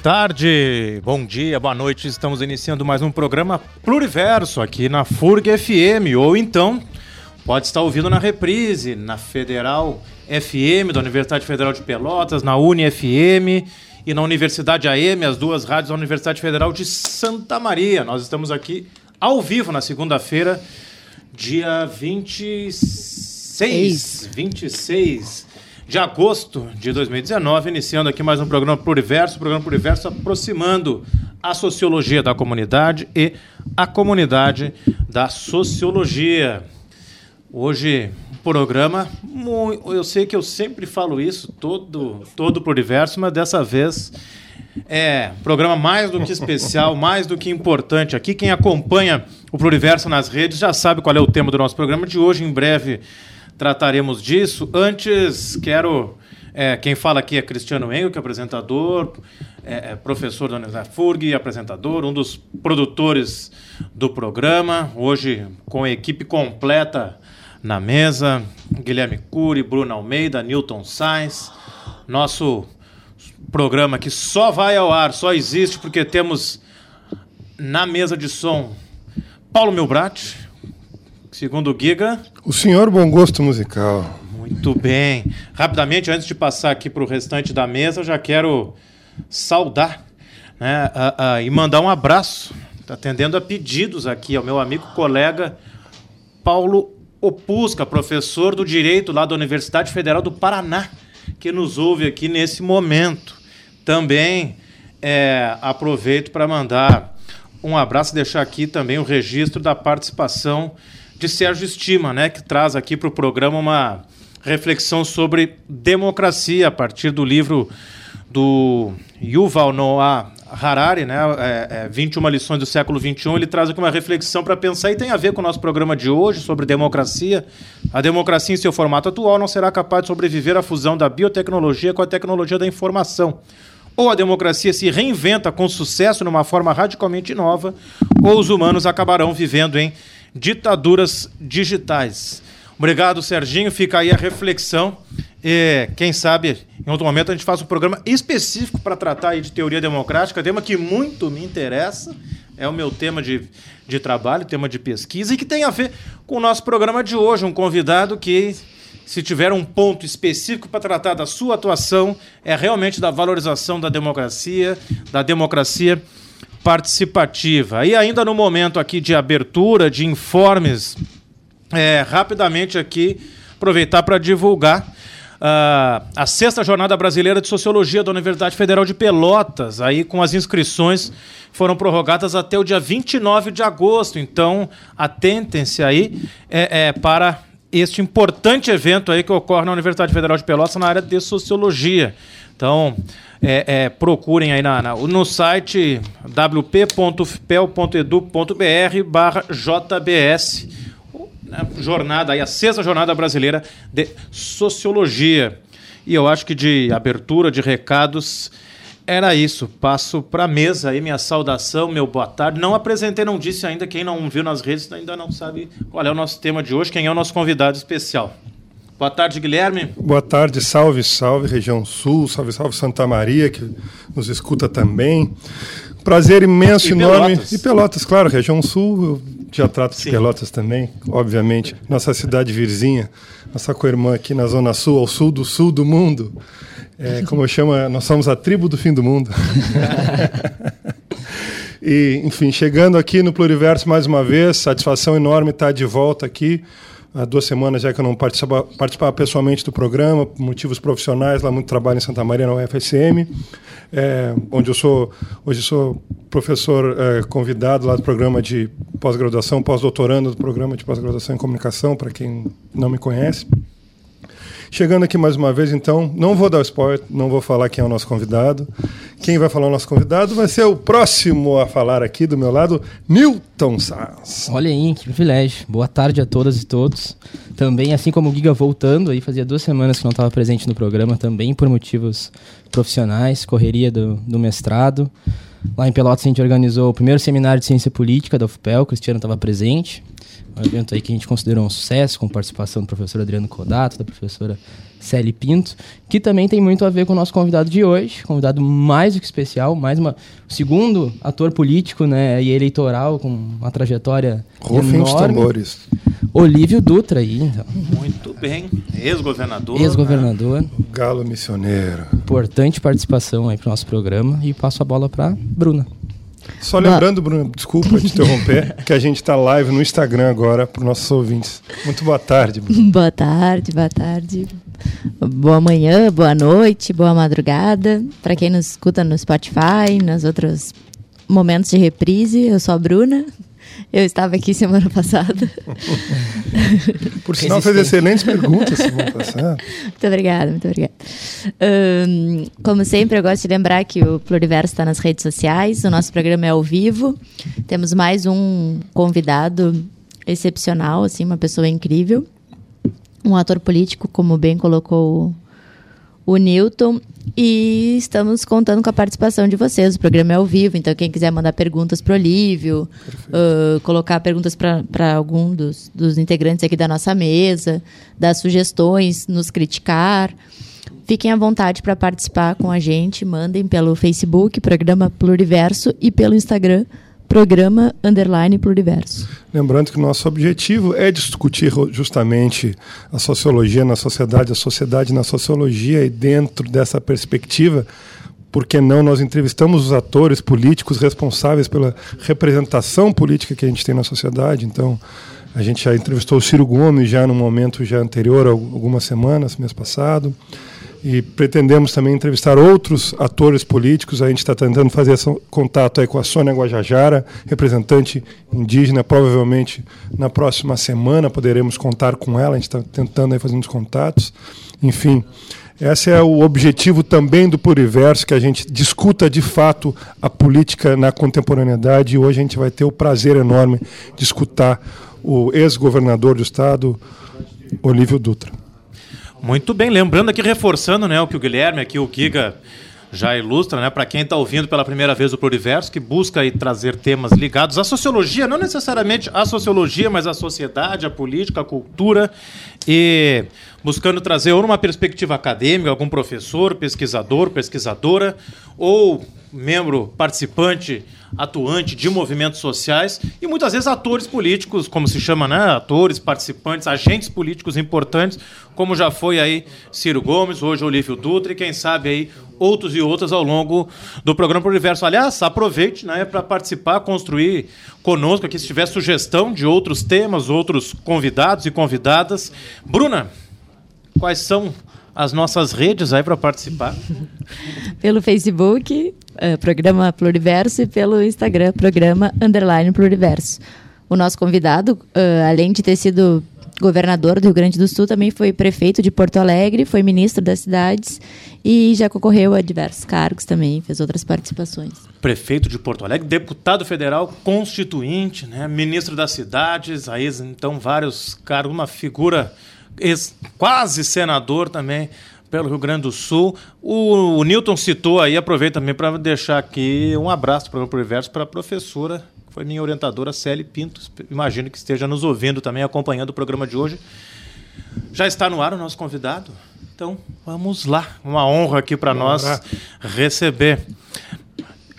Boa tarde, bom dia, boa noite. Estamos iniciando mais um programa Pluriverso aqui na FURG FM, ou então pode estar ouvindo na reprise, na Federal FM, da Universidade Federal de Pelotas, na Uni FM e na Universidade AM, as duas rádios da Universidade Federal de Santa Maria. Nós estamos aqui ao vivo na segunda-feira, dia 26. 26 de agosto de 2019, iniciando aqui mais um programa Pluriverso, programa Pluriverso aproximando a sociologia da comunidade e a comunidade da sociologia. Hoje, um programa, eu sei que eu sempre falo isso, todo, todo Pluriverso, mas dessa vez é programa mais do que especial, mais do que importante aqui. Quem acompanha o Pluriverso nas redes já sabe qual é o tema do nosso programa de hoje. Em breve trataremos disso. Antes, quero. É, quem fala aqui é Cristiano Engel, que é apresentador, é, é professor da Universidade FURG, apresentador, um dos produtores do programa. Hoje, com a equipe completa na mesa: Guilherme Cury, Bruno Almeida, Newton Sainz. Nosso programa que só vai ao ar, só existe porque temos na mesa de som Paulo Milbrat, segundo o Giga. O senhor bom gosto musical. Muito bem. Rapidamente, antes de passar aqui para o restante da mesa, já quero saudar né, a, a, e mandar um abraço, tá atendendo a pedidos aqui ao meu amigo colega Paulo Opusca, professor do Direito lá da Universidade Federal do Paraná, que nos ouve aqui nesse momento. Também é, aproveito para mandar um abraço e deixar aqui também o registro da participação de Sérgio Estima, né, que traz aqui para o programa uma reflexão sobre democracia a partir do livro do Yuval Noah Harari, né, é, é, 21 lições do século 21. Ele traz aqui uma reflexão para pensar e tem a ver com o nosso programa de hoje sobre democracia. A democracia em seu formato atual não será capaz de sobreviver à fusão da biotecnologia com a tecnologia da informação. Ou a democracia se reinventa com sucesso numa forma radicalmente nova, ou os humanos acabarão vivendo em ditaduras digitais. Obrigado, Serginho. Fica aí a reflexão. E, quem sabe, em outro momento, a gente faz um programa específico para tratar aí de teoria democrática, tema que muito me interessa. É o meu tema de, de trabalho, tema de pesquisa, e que tem a ver com o nosso programa de hoje. Um convidado que, se tiver um ponto específico para tratar da sua atuação, é realmente da valorização da democracia, da democracia participativa. E ainda no momento aqui de abertura, de informes, é, rapidamente aqui, aproveitar para divulgar uh, a sexta jornada brasileira de sociologia da Universidade Federal de Pelotas, aí com as inscrições foram prorrogadas até o dia 29 de agosto. Então, atentem-se aí é, é, para este importante evento aí que ocorre na Universidade Federal de Pelotas na área de sociologia. Então, é, é, procurem aí na, na, no site wp.fpel.edu.br barra JBS, né, jornada aí, a sexta jornada brasileira de sociologia. E eu acho que de abertura de recados era isso. Passo para a mesa aí, minha saudação, meu boa tarde. Não apresentei, não disse ainda, quem não viu nas redes ainda não sabe qual é o nosso tema de hoje, quem é o nosso convidado especial. Boa tarde, Guilherme. Boa tarde, salve, salve, região sul, salve, salve Santa Maria, que nos escuta também. Prazer imenso, e enorme. Pelotas. E Pelotas, claro, região sul, eu já trato Sim. de Pelotas também, obviamente. Nossa cidade vizinha, nossa co-irmã aqui na Zona Sul, ao sul do sul do mundo. É, como eu chamo, nós somos a tribo do fim do mundo. e, enfim, chegando aqui no Pluriverso mais uma vez, satisfação enorme estar de volta aqui há duas semanas já que eu não participava, participava pessoalmente do programa, por motivos profissionais, lá muito trabalho em Santa Maria, na UFSM, é, onde eu sou, hoje sou professor é, convidado lá do programa de pós-graduação, pós-doutorando do programa de pós-graduação em comunicação, para quem não me conhece. Chegando aqui mais uma vez, então, não vou dar o spoiler, não vou falar quem é o nosso convidado. Quem vai falar o nosso convidado vai ser o próximo a falar aqui do meu lado, Newton Sass. Olha aí, que privilégio. Boa tarde a todas e todos. Também, assim como o Giga voltando, aí fazia duas semanas que não estava presente no programa, também por motivos profissionais, correria do, do mestrado. Lá em Pelotas a gente organizou o primeiro seminário de ciência política da UFPEL, o Cristiano estava presente. Um evento aí que a gente considerou um sucesso, com participação do professor Adriano Codato, da professora Célia Pinto, que também tem muito a ver com o nosso convidado de hoje, convidado mais do que especial, mais uma segundo ator político, né, e eleitoral com uma trajetória Rufem enorme. os tambores. Olívio Dutra aí, então. Muito bem. Ex-governador. Ex-governador. Né? Galo missioneiro. Importante participação aí para o nosso programa e passo a bola para Bruna. Só lembrando, Bruno, desculpa te interromper, que a gente está live no Instagram agora para os nossos ouvintes. Muito boa tarde, Bruno. Boa tarde, boa tarde. Boa manhã, boa noite, boa madrugada. Para quem nos escuta no Spotify, nos outros momentos de reprise, eu sou a Bruna. Eu estava aqui semana passada. Por sinal, fez excelentes perguntas semana passada. Muito obrigada, muito obrigada. Um, como sempre, eu gosto de lembrar que o Pluriverso está nas redes sociais, o nosso programa é ao vivo. Temos mais um convidado excepcional, assim, uma pessoa incrível. Um ator político, como bem colocou o Newton. E estamos contando com a participação de vocês. O programa é ao vivo, então quem quiser mandar perguntas para o Olívio, uh, colocar perguntas para algum dos, dos integrantes aqui da nossa mesa, dar sugestões, nos criticar. Fiquem à vontade para participar com a gente. Mandem pelo Facebook, Programa Pluriverso, e pelo Instagram, Programa Underline Pluriverso. Lembrando que o nosso objetivo é discutir justamente a sociologia na sociedade, a sociedade na sociologia, e dentro dessa perspectiva, por que não nós entrevistamos os atores políticos responsáveis pela representação política que a gente tem na sociedade. Então, a gente já entrevistou o Ciro Gomes já no momento já anterior, algumas semanas, mês passado e pretendemos também entrevistar outros atores políticos. A gente está tentando fazer esse contato aí com a Sônia Guajajara, representante indígena. Provavelmente na próxima semana poderemos contar com ela. A gente está tentando aí fazer uns contatos. Enfim, esse é o objetivo também do Pluriverso, que a gente discuta de fato a política na contemporaneidade. E hoje a gente vai ter o prazer enorme de escutar o ex-governador do estado, Olívio Dutra. Muito bem, lembrando aqui, reforçando né, o que o Guilherme, aqui o Giga já ilustra, né, para quem está ouvindo pela primeira vez o Pluriverso, que busca aí trazer temas ligados à sociologia, não necessariamente à sociologia, mas à sociedade, à política, à cultura, e buscando trazer ou numa perspectiva acadêmica, algum professor, pesquisador, pesquisadora, ou membro participante atuante de movimentos sociais e muitas vezes atores políticos, como se chama, né? Atores, participantes, agentes políticos importantes, como já foi aí Ciro Gomes, hoje Olívio Dutra e quem sabe aí outros e outras ao longo do programa Pro Universo. Aliás, aproveite né, para participar, construir conosco aqui, se tiver sugestão de outros temas, outros convidados e convidadas. Bruna, quais são as nossas redes aí para participar? Pelo Facebook, uh, Programa Pluriverso, e pelo Instagram, Programa Underline Pluriverso. O nosso convidado, uh, além de ter sido governador do Rio Grande do Sul, também foi prefeito de Porto Alegre, foi ministro das cidades e já concorreu a diversos cargos também, fez outras participações. Prefeito de Porto Alegre, deputado federal, constituinte, né, ministro das cidades, aí então vários cargos, uma figura quase senador também pelo Rio Grande do Sul. O, o Newton citou aí, aproveito também para deixar aqui um abraço para o Universo para a professora, que foi minha orientadora, Célia Pinto. Imagino que esteja nos ouvindo também, acompanhando o programa de hoje. Já está no ar o nosso convidado? Então, vamos lá. Uma honra aqui para nós receber.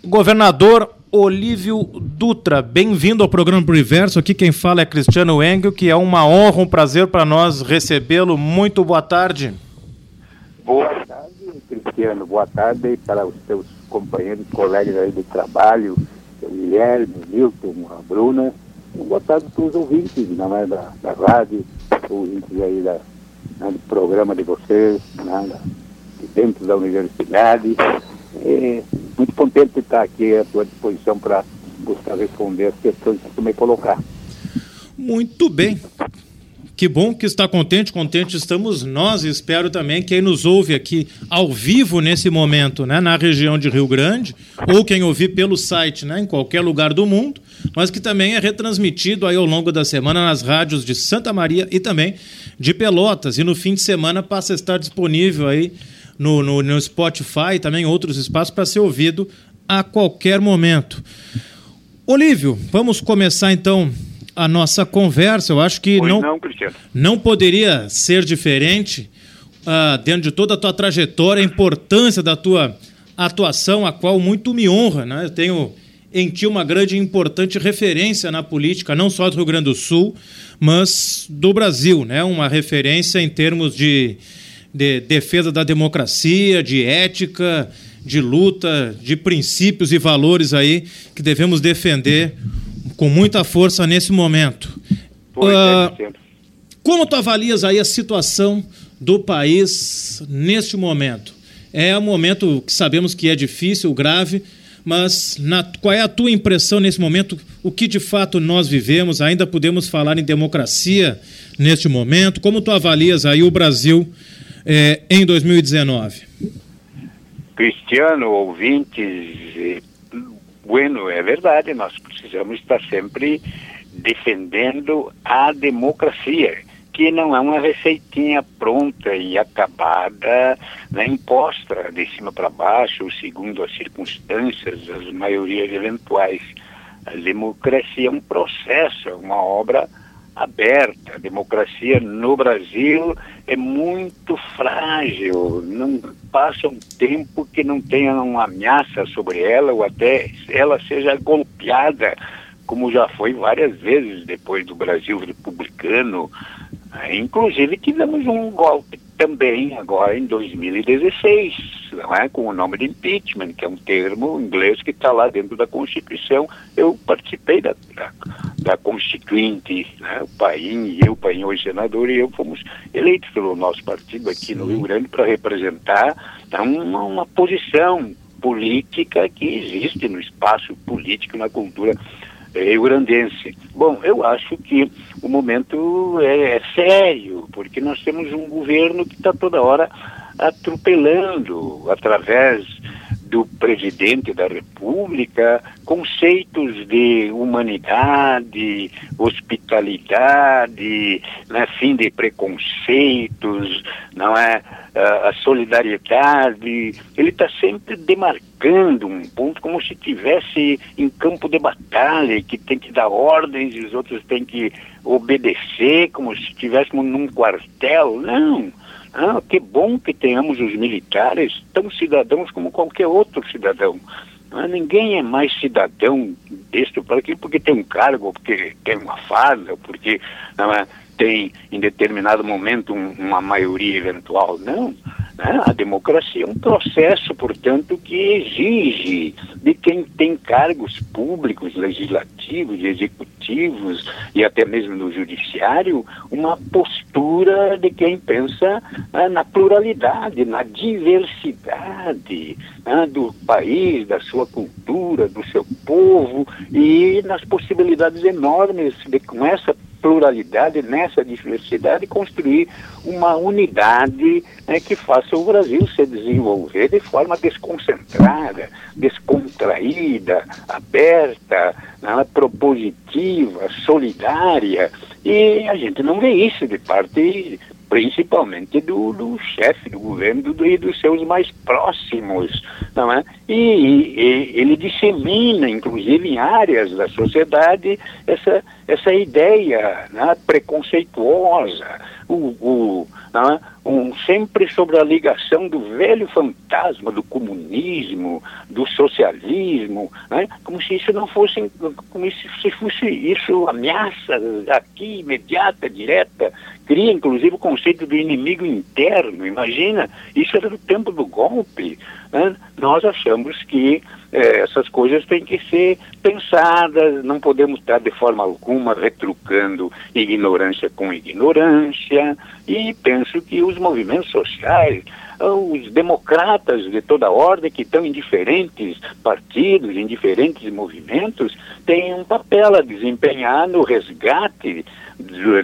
Governador Olívio Dutra, bem-vindo ao programa Universo. Aqui quem fala é Cristiano Engel, que é uma honra, um prazer para nós recebê-lo. Muito boa tarde. Boa tarde, Cristiano. Boa tarde para os seus companheiros, colegas aí de trabalho, o Guilherme, o Milton, a Bruna. Boa tarde para os ouvintes não é, da, da rádio, ouvintes aí da, né, do programa de vocês, né, de dentro da universidade. É, muito contente de estar aqui à tua disposição para buscar responder as questões que tu me colocar. Muito bem. Que bom que está contente, contente estamos nós espero também quem nos ouve aqui ao vivo nesse momento, né, na região de Rio Grande, ou quem ouvir pelo site, né, em qualquer lugar do mundo, mas que também é retransmitido aí ao longo da semana nas rádios de Santa Maria e também de Pelotas. E no fim de semana passa a estar disponível aí no, no, no Spotify e também outros espaços para ser ouvido a qualquer momento. Olívio, vamos começar então a nossa conversa. Eu acho que não, não, não poderia ser diferente uh, dentro de toda a tua trajetória, a importância da tua atuação, a qual muito me honra. Né? Eu tenho em ti uma grande e importante referência na política, não só do Rio Grande do Sul, mas do Brasil, né? uma referência em termos de, de defesa da democracia, de ética, de luta, de princípios e valores aí que devemos defender com muita força nesse momento. Uh, como tu avalias aí a situação do país neste momento? É um momento que sabemos que é difícil, grave, mas na, qual é a tua impressão nesse momento? O que de fato nós vivemos? Ainda podemos falar em democracia neste momento? Como tu avalias aí o Brasil eh, em 2019? Cristiano, ouvintes, bueno, é verdade, nós precisamos estar sempre defendendo a democracia que não é uma receitinha pronta e acabada, né, imposta de cima para baixo, segundo as circunstâncias, as maiorias eventuais. A democracia é um processo, é uma obra aberta. A democracia no Brasil é muito frágil, não passa um tempo que não tenha uma ameaça sobre ela ou até ela seja golpeada, como já foi várias vezes depois do Brasil republicano, Inclusive tivemos um golpe também agora em 2016, não é? com o nome de impeachment, que é um termo inglês que está lá dentro da Constituição. Eu participei da, da, da Constituinte, né? o Paim e eu, o Paim hoje senador, e eu fomos eleitos pelo nosso partido aqui Sim. no Rio Grande para representar tá, uma, uma posição política que existe no espaço político, na cultura rio-grandense. Bom, eu acho que o momento é, é sério, porque nós temos um governo que está toda hora atropelando, através do presidente da República, conceitos de humanidade, hospitalidade, né, fim de preconceitos, não é? a solidariedade, ele está sempre demarcando um ponto como se tivesse em campo de batalha, que tem que dar ordens e os outros têm que obedecer, como se estivéssemos num quartel. Não. Ah, que bom que tenhamos os militares tão cidadãos como qualquer outro cidadão. Ah, ninguém é mais cidadão deste para aquilo porque tem um cargo, porque tem uma farda, porque é, tem em determinado momento um, uma maioria eventual. Não. Né? A democracia é um processo, portanto, que exige de quem tem cargos públicos, legislativos, executivos e até mesmo no judiciário, uma postura de quem pensa né, na pluralidade, na diversidade né, do país, da sua cultura, do seu povo e nas possibilidades enormes de com essa pluralidade, nessa diversidade, construir uma unidade né, que faça o Brasil se desenvolver de forma desconcentrada, descontraída, aberta, né, propositiva, solidária. E a gente não vê isso de parte principalmente do, do chefe do governo do, e dos seus mais próximos, não é? E, e, ele dissemina, inclusive em áreas da sociedade, essa, essa ideia né, preconceituosa, o, o, né, um, sempre sobre a ligação do velho fantasma do comunismo, do socialismo, né, como se isso não fosse, como se fosse isso ameaça aqui imediata, direta, cria inclusive o conceito do inimigo interno. Imagina, isso era do tempo do golpe. Né? Nós achamos que eh, essas coisas têm que ser pensadas, não podemos estar de forma alguma retrucando ignorância com ignorância, e penso que os movimentos sociais, os democratas de toda ordem que estão em diferentes partidos, em diferentes movimentos, têm um papel a desempenhar no resgate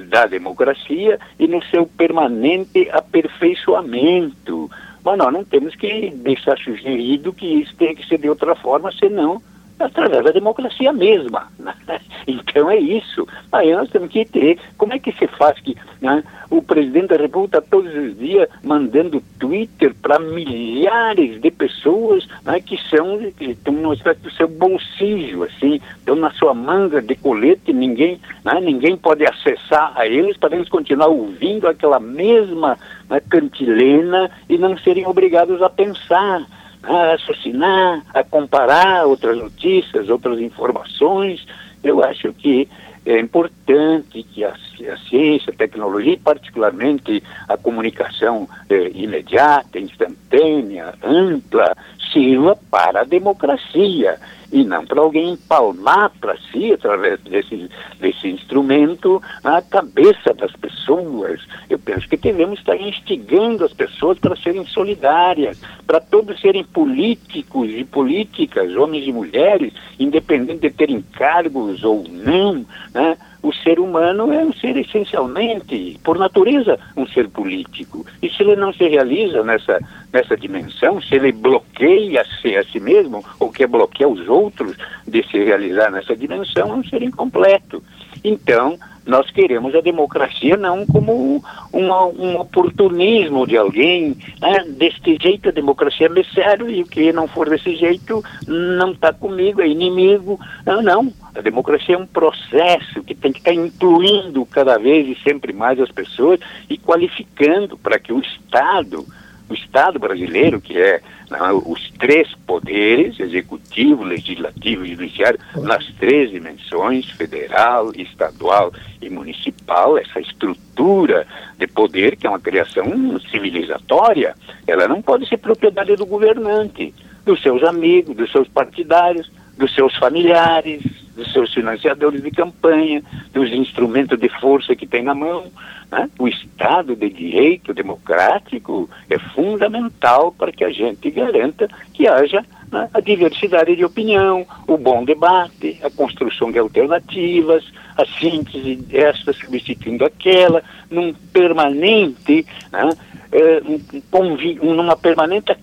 da democracia e no seu permanente aperfeiçoamento. Mas nós não temos que deixar sugerido que isso tem que ser de outra forma, senão através da democracia mesma. Né? Então é isso. Aí nós temos que ter. Como é que se faz que Né? O presidente da República está todos os dias mandando Twitter para milhares de pessoas né, que são que estão no espécie do seu bolsillo, assim, estão na sua manga de colete, ninguém, né, ninguém pode acessar a eles para eles continuar ouvindo aquela mesma né, cantilena e não serem obrigados a pensar a raciocinar, a comparar outras notícias, outras informações. Eu acho que é importante que a, a ciência, a tecnologia, particularmente a comunicação é, imediata, instantânea, ampla, sirva para a democracia e não para alguém empalmar para si, através desse, desse instrumento, a cabeça das pessoas. Eu penso que devemos estar instigando as pessoas para serem solidárias, para todos serem políticos e políticas, homens e mulheres, independente de terem cargos ou não, né? O ser humano é um ser essencialmente, por natureza, um ser político. E se ele não se realiza nessa, nessa dimensão, se ele bloqueia-se a si mesmo, ou quer bloquear os outros de se realizar nessa dimensão, é um ser incompleto. Então, nós queremos a democracia não como uma, um oportunismo de alguém, né? deste jeito a democracia é sério e o que não for desse jeito não está comigo, é inimigo. Não, não. A democracia é um processo que tem que estar tá incluindo cada vez e sempre mais as pessoas e qualificando para que o Estado o Estado brasileiro, que é não, os três poderes, executivo, legislativo e judiciário, nas três dimensões, federal, estadual e municipal, essa estrutura de poder, que é uma criação civilizatória, ela não pode ser propriedade do governante, dos seus amigos, dos seus partidários, dos seus familiares, dos seus financiadores de campanha, dos instrumentos de força que tem na mão. Né? O Estado de Direito democrático é fundamental para que a gente garanta que haja né, a diversidade de opinião, o bom debate, a construção de alternativas, a síntese desta substituindo aquela, num permanente, né, é, um, numa permanente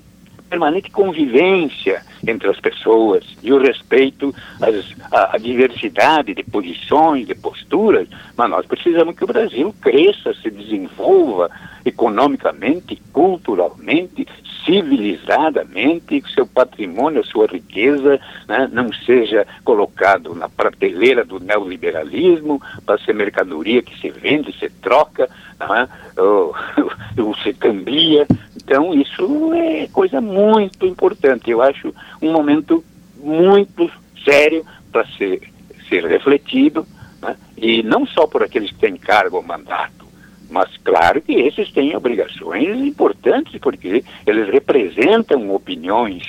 permanente convivência entre as pessoas e o respeito à, diversidade de posições, de posturas, mas nós precisamos que o Brasil cresça, se desenvolva economicamente, culturalmente, civilizadamente, que seu patrimônio, sua riqueza né, não seja colocado na prateleira do neoliberalismo para ser mercadoria que se vende, se troca, né, ou, ou se cambia. Então, isso é coisa muito importante. Eu acho um momento muito sério para ser, ser refletido, né, e não só por aqueles que têm cargo ou mandato, mas claro que esses têm obrigações importantes, porque eles representam opiniões,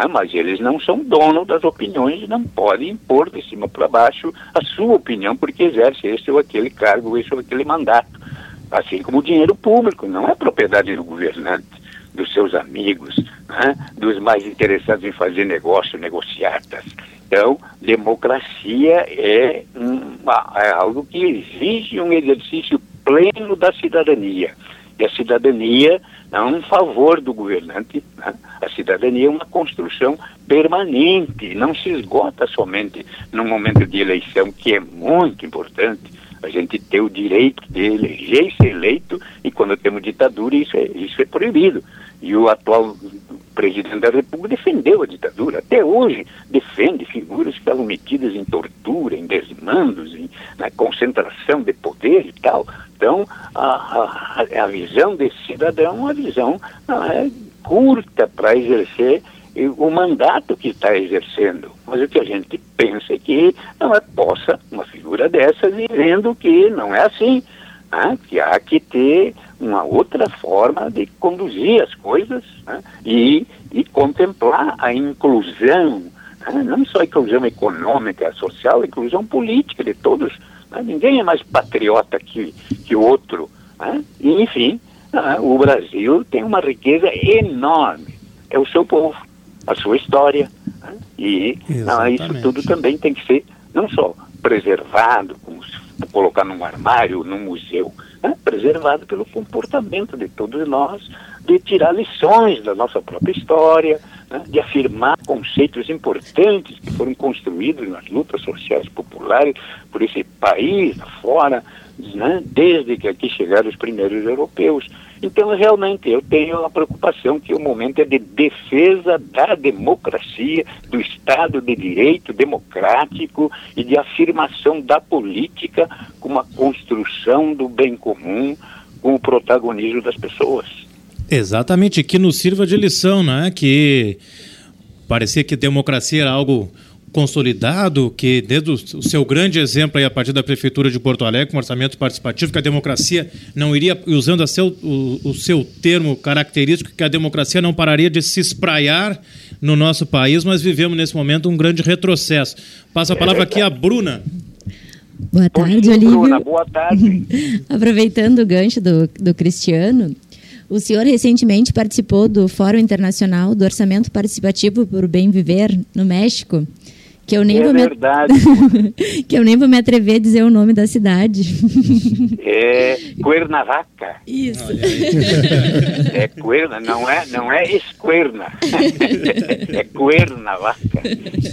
é? mas eles não são donos das opiniões e não podem impor de cima para baixo a sua opinião, porque exerce esse ou aquele cargo, esse ou aquele mandato. Assim como o dinheiro público não é propriedade do governante, dos seus amigos, é? dos mais interessados em fazer negócio, negociatas. Então, democracia é, uma, é algo que exige um exercício pleno da cidadania. E a cidadania não é um favor do governante, né? a cidadania é uma construção permanente, não se esgota somente no momento de eleição, que é muito importante. A gente ter o direito de eleger e ser eleito, e quando temos ditadura, isso é, isso é proibido. E o atual presidente da República defendeu a ditadura. Até hoje defende figuras que estavam metidas em tortura, em desmandos, em na concentração de poder e tal. Então, a, a, a visão desse cidadão é uma visão é, curta para exercer o mandato que está exercendo. Mas o que a gente pensa é que não é possa uma figura dessa dizendo que não é assim, né? que há que ter uma outra forma de conduzir as coisas né? e, e contemplar a inclusão, né? não só a inclusão econômica, social, a inclusão política de todos né? Ninguém é mais patriota que, que o outro. Né? E, enfim, né? o Brasil tem uma riqueza enorme. É o seu povo, a sua história. Né? E isso tudo também tem que ser não só preservado, como se colocar num armário, num museu, né? preservado pelo comportamento de todos nós, de tirar lições da nossa própria história, né, de afirmar conceitos importantes que foram construídos nas lutas sociais populares por esse país fora, né, desde que aqui chegaram os primeiros europeus. Então, realmente, eu tenho a preocupação que o momento é de defesa da democracia, do Estado de Direito democrático e de afirmação da política como a construção do bem comum, com o protagonismo das pessoas. Exatamente, que nos sirva de lição, né? Que parecia que democracia era algo consolidado, que desde o seu grande exemplo aí a partir da Prefeitura de Porto Alegre, com orçamento participativo, que a democracia não iria, usando a seu, o, o seu termo característico, que a democracia não pararia de se espraiar no nosso país, mas vivemos nesse momento um grande retrocesso. Passa a palavra aqui a Bruna. Boa tarde, Olívio. Bruna, boa tarde. Aproveitando o gancho do, do Cristiano, o senhor recentemente participou do Fórum Internacional do Orçamento Participativo por Bem Viver, no México que eu nem é vou verdade. Me... que eu nem vou me atrever a dizer o nome da cidade. É Cuernavaca. Isso. É Cuerna, não é, não é Escuerna. É Cuernavaca,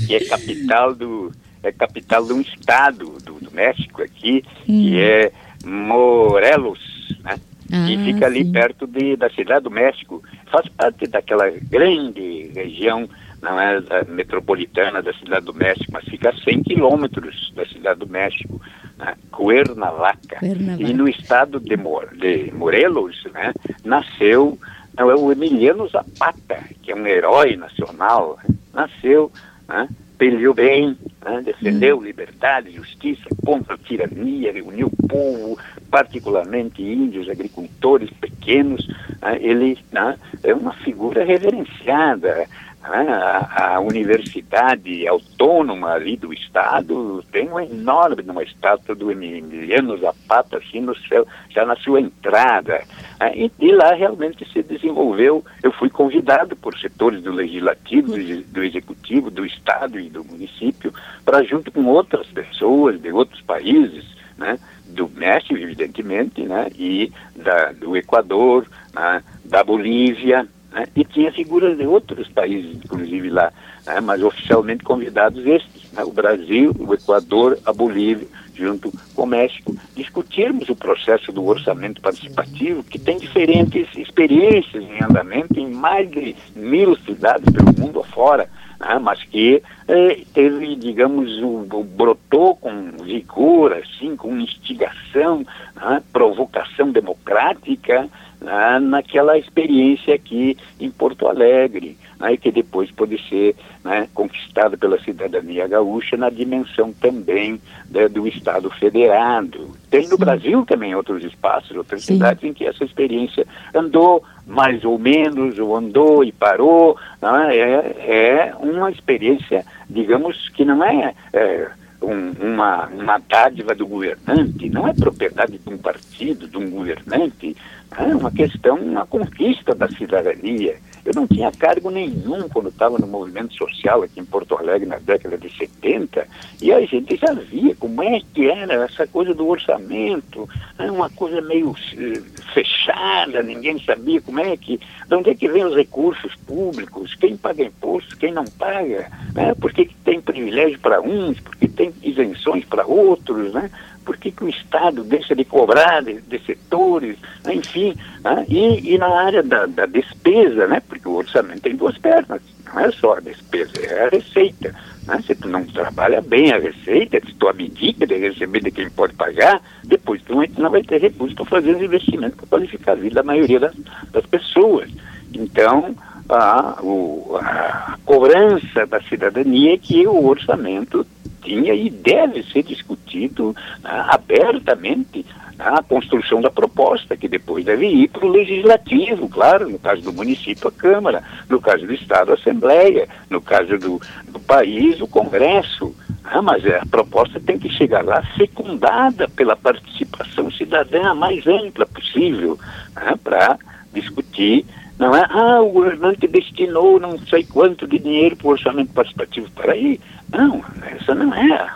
que é capital do é capital de um estado do, do México aqui, hum. que é Morelos, né? Ah, e fica ali sim. perto de, da cidade do México. Faz parte daquela grande região não é metropolitana da Cidade do México, mas fica a 100 quilômetros da Cidade do México, né? Cuernavaca. Cuernavaca. E no estado de, Mor de Morelos, né, nasceu não, é o Emiliano Zapata, que é um herói nacional, nasceu, né, peleou bem, né, defendeu hum. liberdade, justiça, contra a tirania, reuniu o povo, particularmente índios, agricultores pequenos. Né, ele né, é uma figura reverenciada? A, a, Universidade Autônoma ali do Estado tem uma enorme, uma estátua do Emiliano Zapata, assim, no céu, já na sua entrada. Né? E, lá realmente se desenvolveu, eu fui convidado por setores do Legislativo, do, do Executivo, do Estado e do município, para junto com outras pessoas de outros países, né? do México, evidentemente, né? e da, do Equador, né? da Bolívia, né? E tinha figuras de outros países, inclusive lá, né? mas oficialmente convidados estes, né? o Brasil, o Equador, a Bolívia, junto com o México, discutirmos o processo do orçamento participativo, que tem diferentes experiências em andamento em mais de mil cidades pelo mundo afora, né? mas que eh, teve, digamos, o, o, brotou com vigor, assim, com instigação, né? provocação democrática, né, naquela experiência aqui em Porto Alegre, né, que depois pode ser né, conquistada pela cidadania gaúcha na dimensão também né, do Estado federado. Tem no Sim. Brasil também outros espaços, outras Sim. cidades em que essa experiência andou mais ou menos, ou andou e parou. Né, é, é uma experiência, digamos, que não é, é um, uma, uma dádiva do governante, não é propriedade de um partido, de um governante, é uma questão, uma conquista da cidadania. Eu não tinha cargo nenhum quando estava no movimento social aqui em Porto Alegre na década de 70, e a gente já via como é que era essa coisa do orçamento, é uma coisa meio eh, fechada, ninguém sabia como é que, de onde é que vem os recursos públicos, quem paga imposto, quem não paga, né? por que, tem privilégio para uns, por que tem isenções para outros, né? Por que, que o Estado deixa de cobrar de, de setores, enfim, né? e, e, na área da, da, despesa, né? porque o orçamento tem duas pernas, não é só a despesa, é a receita. Né? Se tu não trabalha bem a receita, se tu abdica de receber de quem pode pagar, depois tu não vai ter recursos para fazer os investimentos para qualificar a vida da maioria das, das pessoas. Então, a, o, a cobrança da cidadania é que o orçamento tinha e deve ser discutido né, abertamente né, a construção da proposta, que depois deve ir para o legislativo, claro, no caso do município, a Câmara, no caso do Estado, a Assembleia, no caso do, do país, o Congresso. Ah, mas a proposta tem que chegar lá secundada pela participação cidadã mais ampla possível né, para discutir não é, ah, o governante destinou não sei quanto de dinheiro para o orçamento participativo. Para aí, não, essa não é,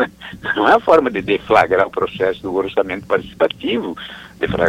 não é a forma de deflagrar o processo do orçamento participativo.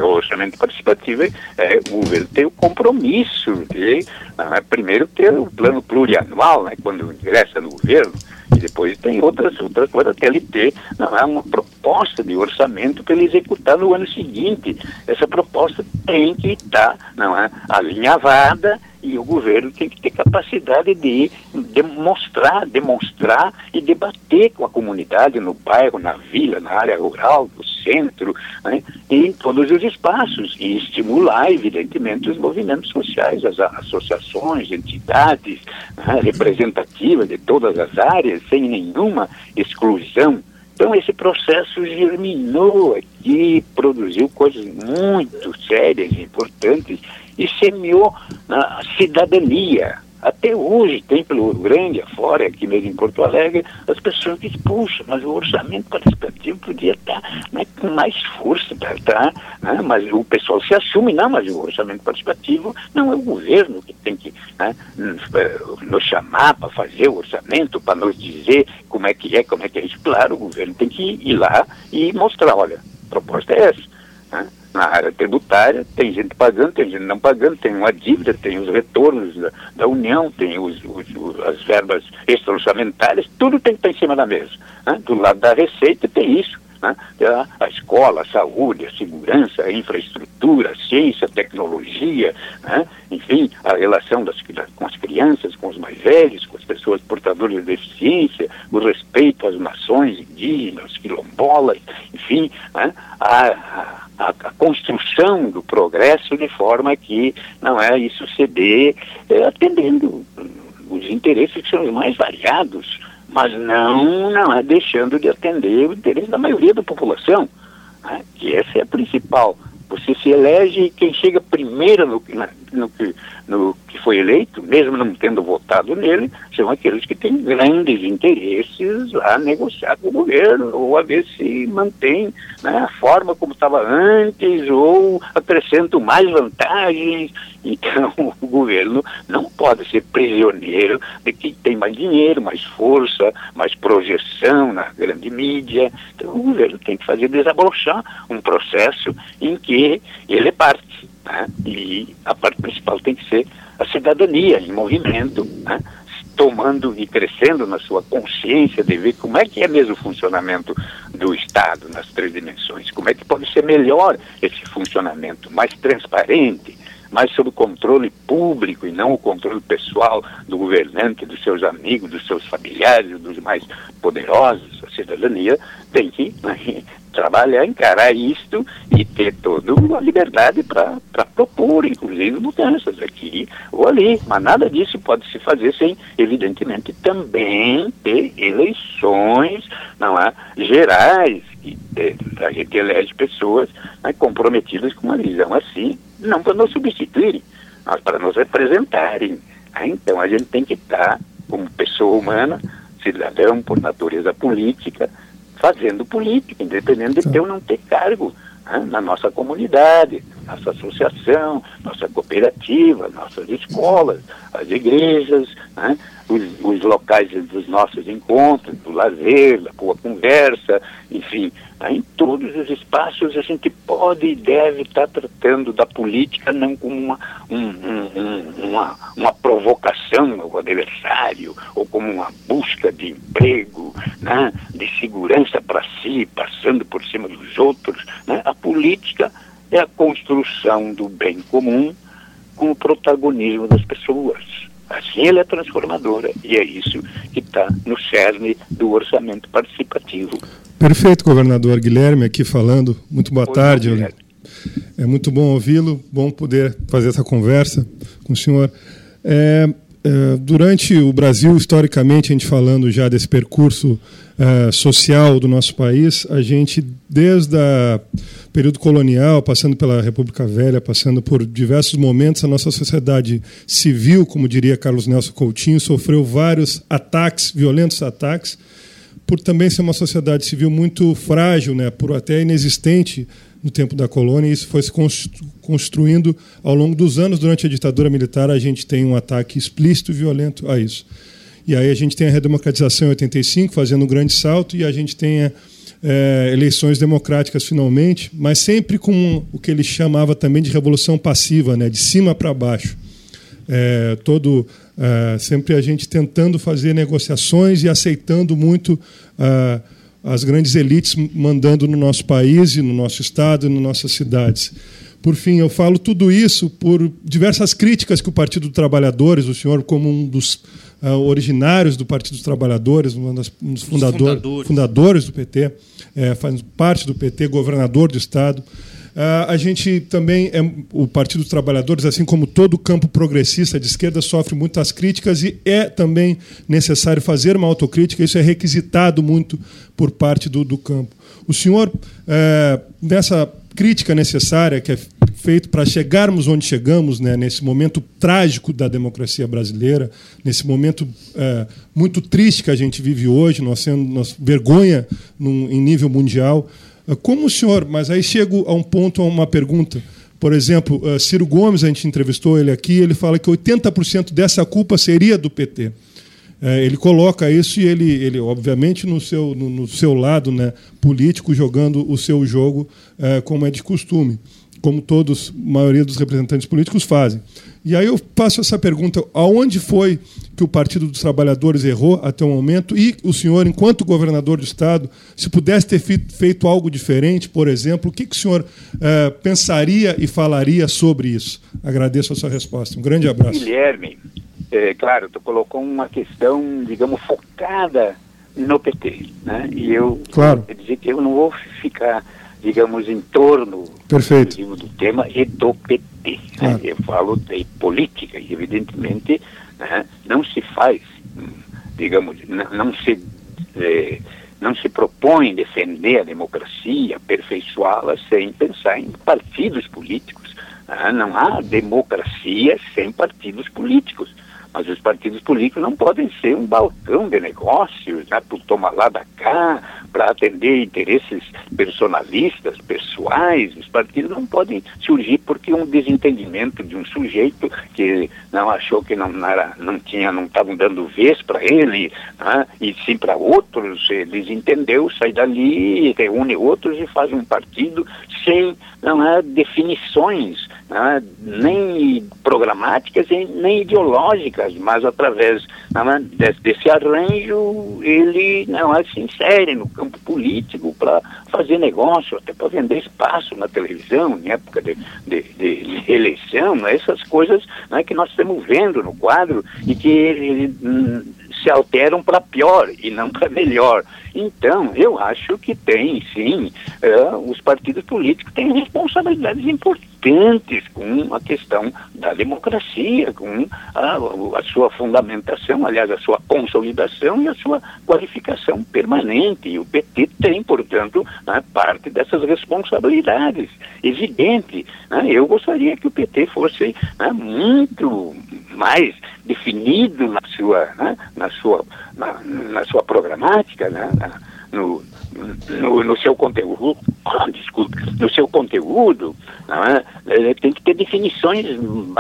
O orçamento participativo, é, o governo tem o compromisso de, é, primeiro, ter o plano plurianual, né, quando ingressa no governo, e depois tem outras, outras coisas, a TLT não é uma proposta de orçamento para ele executar no ano seguinte. Essa proposta tem que estar não é, alinhavada e o governo tem que ter capacidade de demonstrar, demonstrar e debater com a comunidade no bairro, na vila, na área rural, no centro, né, em todos os espaços e estimular, evidentemente, os movimentos sociais, as associações, entidades né, representativas de todas as áreas, sem nenhuma exclusão. Então, esse processo germinou aqui, produziu coisas muito sérias e importantes e semeou a cidadania. Até hoje tem pelo Grande, afora, aqui mesmo em Porto Alegre, as pessoas dizem, puxa, mas o orçamento participativo podia estar né, com mais força para né, mas o pessoal se assume, não, mas o orçamento participativo não é o governo que tem que né, nos chamar para fazer o orçamento, para nos dizer como é que é, como é que é isso. Claro, o governo tem que ir lá e mostrar, olha, a proposta é essa. Né? Na área tributária, tem gente pagando, tem gente não pagando, tem uma dívida, tem os retornos da, da União, tem os, os, as verbas extra-orçamentárias, tudo tem que estar em cima da mesa. Né? Do lado da receita tem isso. Né? A escola, a saúde, a segurança, a infraestrutura, a ciência, a tecnologia, né? enfim, a relação das, com as crianças, com os mais velhos, com as pessoas portadoras de deficiência, o respeito às nações indígenas, quilombolas, enfim, né? a, a a, a, construção do progresso de forma que não é isso ceder é, atendendo os interesses que são os mais variados, mas não, não é deixando de atender o interesse da maioria da população, né? que essa é a principal. Você se elege quem chega primeiro no, no, no, no que foi eleito, mesmo não tendo votado nele, são aqueles que têm grandes interesses a negociar com o governo, ou a ver se mantém né, a forma como estava antes, ou acrescentam mais vantagens. Então, o governo não pode ser prisioneiro de quem tem mais dinheiro, mais força, mais projeção na grande mídia. Então, o governo tem que fazer desabrochar um processo em que ele é parte. Né? E a parte principal tem que ser a cidadania em movimento, né? tomando e crescendo na sua consciência de ver como é que é mesmo o funcionamento do Estado nas três dimensões, como é que pode ser melhor esse funcionamento, mais transparente, mais sob controle público e não o controle pessoal do governante, dos seus amigos, dos seus familiares, dos mais poderosos. A cidadania tem que né, trabalhar, encarar isto e ter toda a liberdade para propor, inclusive, mudanças aqui ou ali. Mas nada disso pode se fazer sem, evidentemente, também ter eleições não é, gerais, é, a gente elege pessoas né, comprometidas com uma visão assim, não para nos substituírem, mas para nos representarem. Né? Então a gente tem que estar, como pessoa humana, cidadão por natureza política, fazendo política, independente de ter ou não ter cargo né, na nossa comunidade, nossa associação, nossa cooperativa, nossas escolas, as igrejas, né, os, os, locais dos nossos encontros, do lazer, da boa conversa, enfim, né, em todos os espaços a gente pode e deve estar tratando da política não como uma, um, um, uma, uma provocação ao adversário ou como uma busca de emprego, né, de segurança para si, passando por cima dos outros. Né, a política é a construção do bem comum com o protagonismo das pessoas. Assim ela é transformadora e é isso que está no cerne do orçamento participativo. Perfeito, governador Guilherme aqui falando. Muito boa tarde. É muito bom ouvi-lo, bom poder fazer essa conversa com o senhor. É, é, durante o Brasil, historicamente, a gente falando já desse percurso é, social do nosso país, a gente, desde o período colonial, passando pela República Velha, passando por diversos momentos, a nossa sociedade civil, como diria Carlos Nelson Coutinho, sofreu vários ataques, violentos ataques, por também ser uma sociedade civil muito frágil, né, por até inexistente no tempo da colônia, e isso foi se construindo ao longo dos anos. Durante a ditadura militar, a gente tem um ataque explícito e violento a isso. E aí a gente tem a redemocratização em 85, fazendo um grande salto, e a gente tem é, eleições democráticas finalmente, mas sempre com o que ele chamava também de revolução passiva, né, de cima para baixo. É, todo é, sempre a gente tentando fazer negociações e aceitando muito é, as grandes elites mandando no nosso país no nosso estado e nas nossas cidades. Por fim, eu falo tudo isso por diversas críticas que o Partido dos Trabalhadores, o senhor como um dos uh, originários do Partido dos Trabalhadores, um dos, fundador, fundadores. fundadores. do PT, é, faz parte do PT, governador do Estado. Uh, a gente também, é, o Partido dos Trabalhadores, assim como todo o campo progressista de esquerda, sofre muitas críticas e é também necessário fazer uma autocrítica, isso é requisitado muito por parte do, do campo. O senhor, é, nessa crítica necessária que é feito para chegarmos onde chegamos, né, nesse momento trágico da democracia brasileira, nesse momento é, muito triste que a gente vive hoje, nós sendo nós, vergonha num, em nível mundial. É, como o senhor, mas aí chego a um ponto, a uma pergunta. Por exemplo, é, Ciro Gomes, a gente entrevistou ele aqui, ele fala que 80% dessa culpa seria do PT. É, ele coloca isso e ele, ele obviamente, no seu, no, no seu lado né, político, jogando o seu jogo é, como é de costume, como todos, a maioria dos representantes políticos fazem. E aí eu passo essa pergunta: aonde foi que o Partido dos Trabalhadores errou até o momento? E o senhor, enquanto governador do Estado, se pudesse ter feito algo diferente, por exemplo, o que, que o senhor é, pensaria e falaria sobre isso? Agradeço a sua resposta. Um grande abraço. Guilherme, é, claro, tu colocou uma questão, digamos, focada no PT, né? E eu claro. quer dizer que eu não vou ficar, digamos, em torno Perfeito. do tema e do PT. Né? Claro. Né? Eu falo de política e, evidentemente, né, não se faz, digamos, não, não se é, não se propõe defender a democracia, aperfeiçoá-la sem pensar em partidos políticos. Né? Não há democracia sem partidos políticos. Mas os partidos políticos não podem ser um balcão de negócios, né, por tomar lá da cá, para atender interesses personalistas, pessoais. Os partidos não podem surgir porque um desentendimento de um sujeito que não achou que não, era, não tinha, não estavam dando vez para ele, né, e sim para outros, eles entendeu, sai dali, reúne outros e faz um partido sem não é, definições, né, nem programáticas nem ideológicas, mas através não é, desse, desse, arranjo ele não é, se insere no campo político para fazer negócio, até para vender espaço na televisão, em época de, de, de eleição, né, essas coisas né, que nós estamos vendo no quadro e que ele, hum, se alteram para pior e não para melhor. Então, eu acho que tem, sim, uh, os partidos políticos têm responsabilidades importantes com a questão da democracia, com a, a sua fundamentação, aliás, a sua consolidação e a sua qualificação permanente. E o PT tem, portanto, né, parte dessas responsabilidades. Evidente. Né? Eu gostaria que o PT fosse né, muito mais definido na sua, né, na sua, na, na sua programática, né, no, no, no, seu conteúdo, desculpe, no seu conteúdo, é? tem que ter definições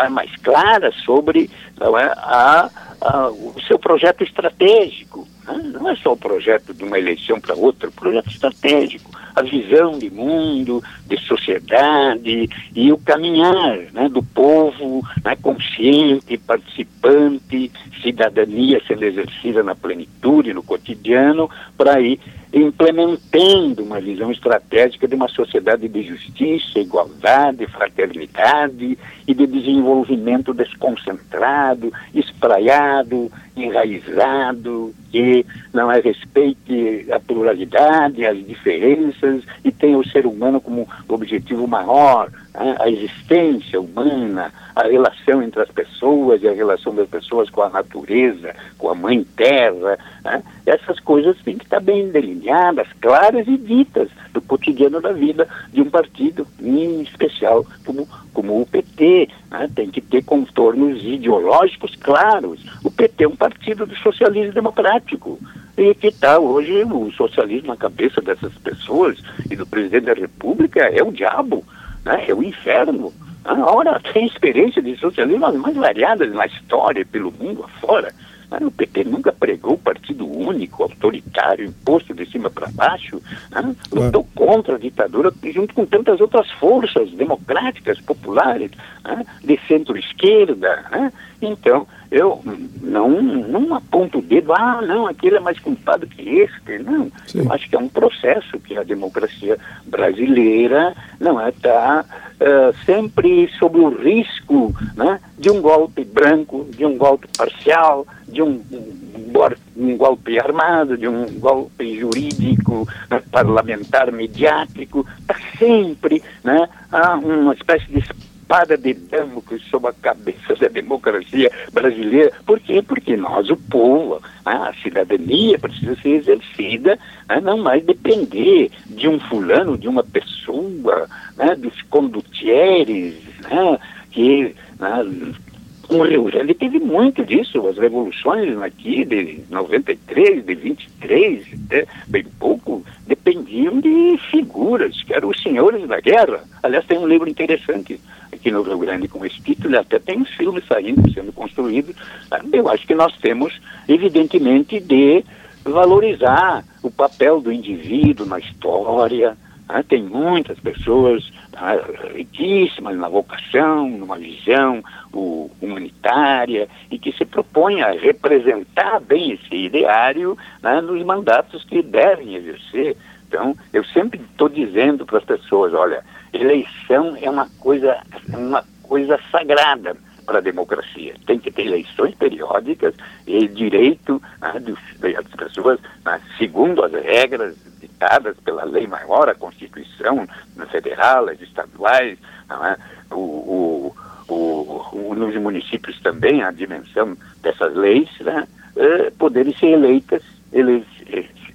mais claras sobre é, a, a, o seu projeto estratégico. Não é só o projeto de uma eleição para outra, é um projeto estratégico a visão de mundo, de sociedade e o caminhar né, do povo né, consciente, participante, cidadania sendo exercida na plenitude, no cotidiano, para ir implementando uma visão estratégica de uma sociedade de justiça, igualdade, fraternidade e de desenvolvimento desconcentrado, espraiado, enraizado, que não é respeite a pluralidade, as diferenças e tenha o ser humano como objetivo maior, né? a existência humana, a relação entre as pessoas e a relação das pessoas com a natureza, com a mãe terra. Né? Essas coisas têm que estar bem delineadas, claras e ditas do cotidiano da vida de um partido, em especial como, como o PT. Né? Tem que ter contornos ideológicos claros. O PT é um partido do socialismo democrático e que está hoje o socialismo na cabeça dessas pessoas e do presidente da República é o diabo, né? é o inferno. A hora tem experiência de socialismo as mais variadas na história, pelo mundo afora. Ah, o PT nunca pregou partido único, autoritário, imposto de cima para baixo. Ah, lutou contra a ditadura junto com tantas outras forças democráticas, populares, ah, de centro-esquerda. Então, eu não, não aponto o dedo, ah, não, aquele é mais culpado que este. Não, Sim. eu acho que é um processo que a democracia brasileira não é, está uh, sempre sob o risco né, de um golpe branco, de um golpe parcial, de um, um golpe armado, de um golpe jurídico, né, parlamentar, mediático, está sempre né, uma espécie de espada de Damocles sobre a cabeça da democracia brasileira. Por quê? Porque nós, o povo, a cidadania precisa ser exercida, né? não mais depender de um fulano, de uma pessoa, né? dos condutieres, né? que né? O Rio Grande teve muito disso, as revoluções aqui de 93, de 23, até bem pouco, dependiam de figuras, que eram os senhores da guerra. Aliás, tem um livro interessante aqui no Rio Grande com esse título, até tem um filme saindo, sendo construído. Eu acho que nós temos, evidentemente, de valorizar o papel do indivíduo na história, ah, tem muitas pessoas ah, riquíssimas na vocação, numa visão o, humanitária e que se propõem a representar bem esse ideário né, nos mandatos que devem exercer. Então, eu sempre estou dizendo para as pessoas, olha, eleição é uma coisa, uma coisa sagrada para a democracia. Tem que ter eleições periódicas e direito né, dos, das pessoas, né, segundo as regras ditadas pela lei maior, a Constituição federal, as estaduais, é? o, o, o, o, nos municípios também, a dimensão dessas leis, né? é, poderem ser eleitas, ele,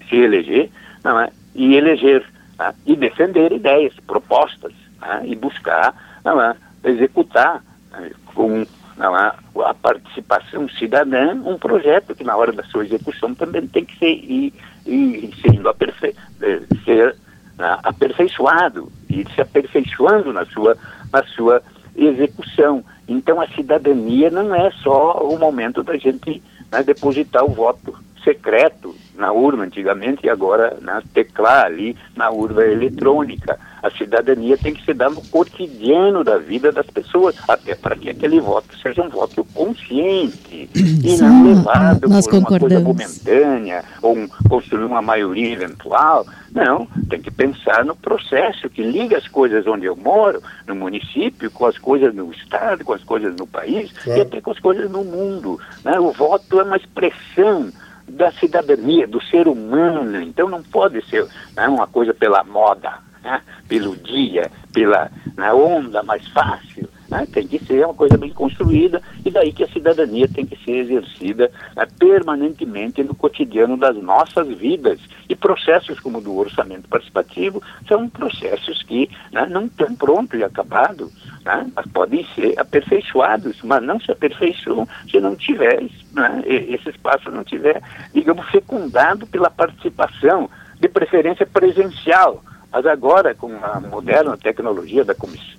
se eleger é? e eleger tá? e defender ideias, propostas tá? e buscar é? executar né, com a participação cidadã um projeto que na hora da sua execução também tem que ser ir, ir sendo eh, ser né, aperfeiçoado e se aperfeiçoando na sua, na sua execução. Então a cidadania não é só o momento da gente né, depositar o voto secreto na urna antigamente e agora na teclar ali na urna eletrônica. A cidadania tem que se dar no cotidiano da vida das pessoas, até para que aquele voto seja um voto consciente e não levado Nós por uma coisa momentânea ou um, construir uma maioria eventual. Não, tem que pensar no processo que liga as coisas onde eu moro, no município, com as coisas no estado, com as coisas no país claro. e até com as coisas no mundo. Né? O voto é uma expressão da cidadania, do ser humano. Então não pode ser né, uma coisa pela moda, né, pelo dia, pela na onda mais fácil. Né, tem que ser uma coisa bem construída e daí que a cidadania tem que ser exercida né, permanentemente no cotidiano das nossas vidas. E processos como o do orçamento participativo são processos que né, não estão prontos e acabados, né, mas podem ser aperfeiçoados, mas não se aperfeiçoam se não tiver, né, esse espaço não tiver, digamos, fecundado pela participação, de preferência presencial mas agora, com a moderna tecnologia da,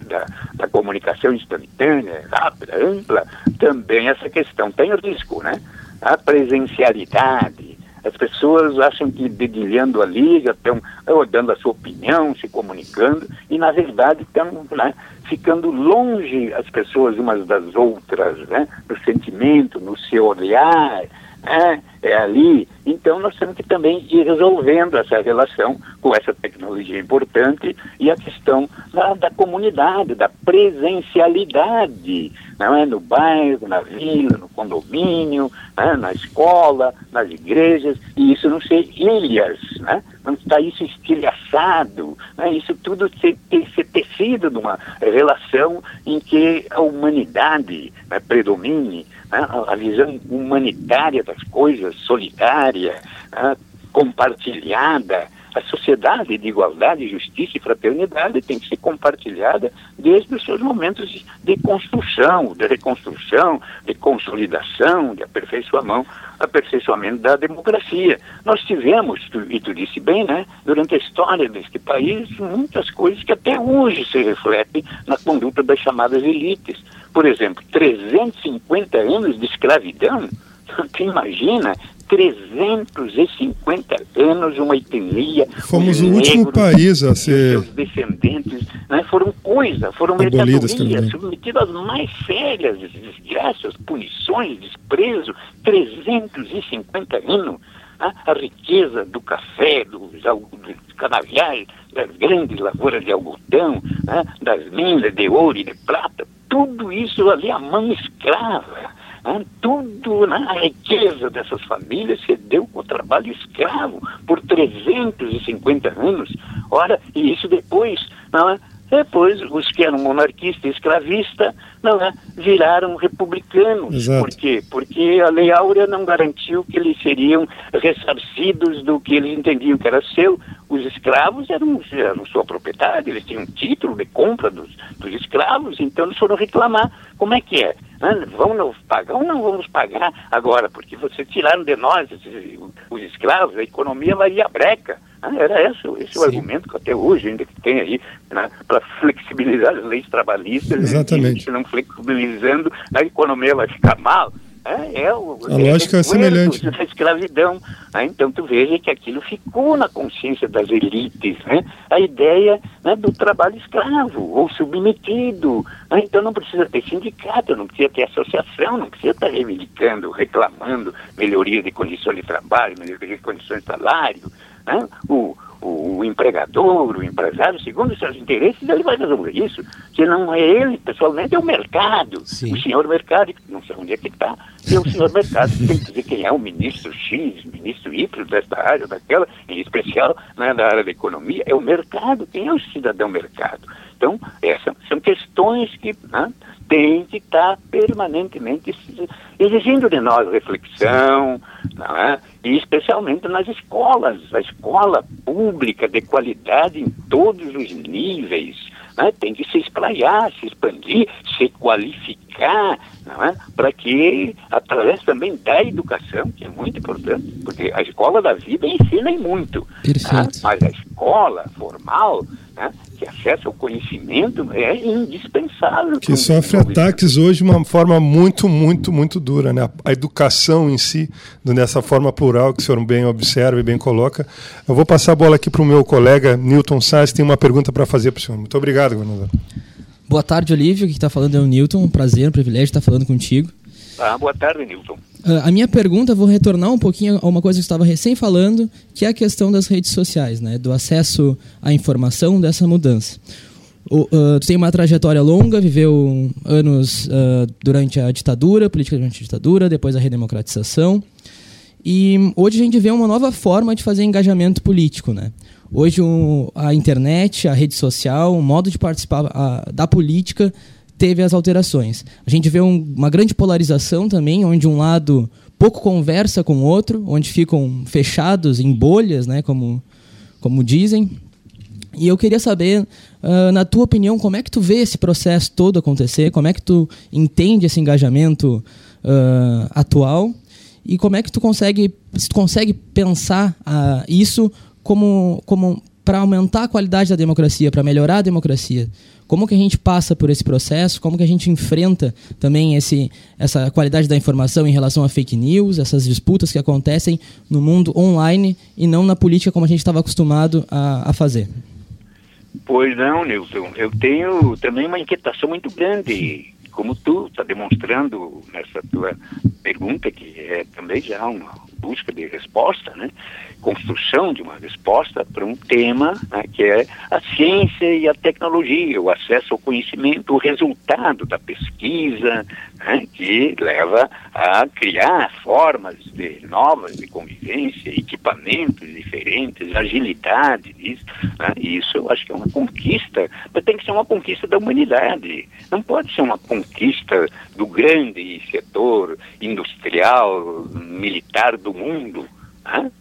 da, da, comunicação instantânea, rápida, ampla, também essa questão tem risco, né? A presencialidade. As pessoas acham que dedilhando ali já estão dando a sua opinião, se comunicando, e na verdade estão né, ficando longe as pessoas umas das outras, né? No sentimento, no seu olhar, é, é ali. Então nós temos que também ir resolvendo essa relação com essa tecnologia importante e a questão da, da comunidade, da presencialidade, não é? no bairro, na vila, no condomínio, né? na escola, nas igrejas, e isso não ser ilhas, né? não está isso estilhaçado, né? isso tudo tem que ser tecido numa relação em que a humanidade né, predomine, né? a visão humanitária das coisas, solidária, né? compartilhada. A sociedade de igualdade, justiça e fraternidade tem que ser compartilhada desde os seus momentos de construção, de reconstrução, de consolidação, de aperfeiçoamento, aperfeiçoamento da democracia. Nós tivemos, e tu disse bem, né, durante a história deste país, muitas coisas que até hoje se refletem na conduta das chamadas elites. Por exemplo, 350 anos de escravidão Tu imagina 350 anos, uma etnia. Fomos o último país a ser. Seus descendentes né, foram coisa, foram mercadorias, submetidas às mais sérias desgraças, punições, desprezo. 350 anos. Né, a riqueza do café, dos, dos canaviais, das grandes lavouras de algodão, né, das minas de ouro e de prata, tudo isso ali a mão escrava. Né? Tudo, né? a riqueza dessas famílias se deu com o trabalho escravo por 350 anos. Ora, e isso depois, não é? Depois, os que eram monarquistas e escravistas não é, viraram republicanos. Exato. Por quê? Porque a Lei Áurea não garantiu que eles seriam ressarcidos do que eles entendiam que era seu. Os escravos eram, eram sua propriedade, eles tinham título de compra dos, dos escravos, então eles foram reclamar. Como é que é? Ah, vamos pagar ou não vamos pagar agora? Porque vocês tiraram de nós os escravos, a economia vai ir à breca. Ah, era esse, esse o argumento que até hoje ainda que tem aí né, para flexibilizar as leis trabalhistas. Exatamente. E, não flexibilizando, a economia vai ficar mal. É, é o, a é lógica é semelhante. Da escravidão. Né? Então, tu veja que aquilo ficou na consciência das elites. Né? A ideia né, do trabalho escravo ou submetido. Né? Então, não precisa ter sindicato, não precisa ter associação, não precisa estar reivindicando, reclamando melhoria de condições de trabalho, melhoria de condições de salário. Né? O, o, empregador, o empresário, segundo os seus interesses, ele vai resolver isso. Se não é ele, pessoalmente, é o mercado. Sim. O senhor mercado, não sei onde é que está, é o senhor mercado que tem que dizer quem é o ministro X, ministro Y desta área, daquela, em especial né, da área da economia, é o mercado. Quem é o cidadão mercado? Então, essas são questões que né, têm que estar permanentemente exigindo de nós reflexão, é? E especialmente nas escolas, a escola pública de qualidade em todos os níveis, né? tem que se espraiar, se expandir, se qualificar, é? para que, através também da educação, que é muito importante, porque a escola da vida ensina muito, né? mas a escola formal né, que acessa o conhecimento é indispensável. Que sofre ataques hoje de uma forma muito, muito, muito dura. Né? A educação em si, nessa forma plural que o senhor bem observa e bem coloca. Eu vou passar a bola aqui para o meu colega Newton Sainz, tem uma pergunta para fazer para o senhor. Muito obrigado, governador. Boa tarde, Olívio. Quem está falando é o Newton. Um prazer, um privilégio estar falando contigo. Ah, boa tarde, Newton. Uh, a minha pergunta, vou retornar um pouquinho a uma coisa que estava recém falando, que é a questão das redes sociais, né? do acesso à informação dessa mudança. O, uh, tu tem uma trajetória longa, viveu anos uh, durante a ditadura, política durante a ditadura, depois a redemocratização. E hoje a gente vê uma nova forma de fazer engajamento político. Né? Hoje a internet, a rede social, o modo de participar a, da política teve as alterações. A gente vê um, uma grande polarização também, onde um lado pouco conversa com o outro, onde ficam fechados em bolhas, né, como, como dizem. E eu queria saber, uh, na tua opinião, como é que tu vê esse processo todo acontecer? Como é que tu entende esse engajamento uh, atual? E como é que tu consegue, se tu consegue pensar uh, isso como, como para aumentar a qualidade da democracia, para melhorar a democracia? Como que a gente passa por esse processo? Como que a gente enfrenta também esse, essa qualidade da informação em relação a fake news, essas disputas que acontecem no mundo online e não na política como a gente estava acostumado a, a fazer? Pois não, Nilson. Eu tenho também uma inquietação muito grande, como tu está demonstrando nessa tua pergunta, que é também já uma busca de resposta, né? Construção de uma resposta para um tema né, que é a ciência e a tecnologia, o acesso ao conhecimento, o resultado da pesquisa, né, que leva a criar formas de, novas de convivência, equipamentos diferentes, agilidade disso. Né, isso eu acho que é uma conquista, mas tem que ser uma conquista da humanidade. Não pode ser uma conquista do grande setor industrial, militar do mundo. Né?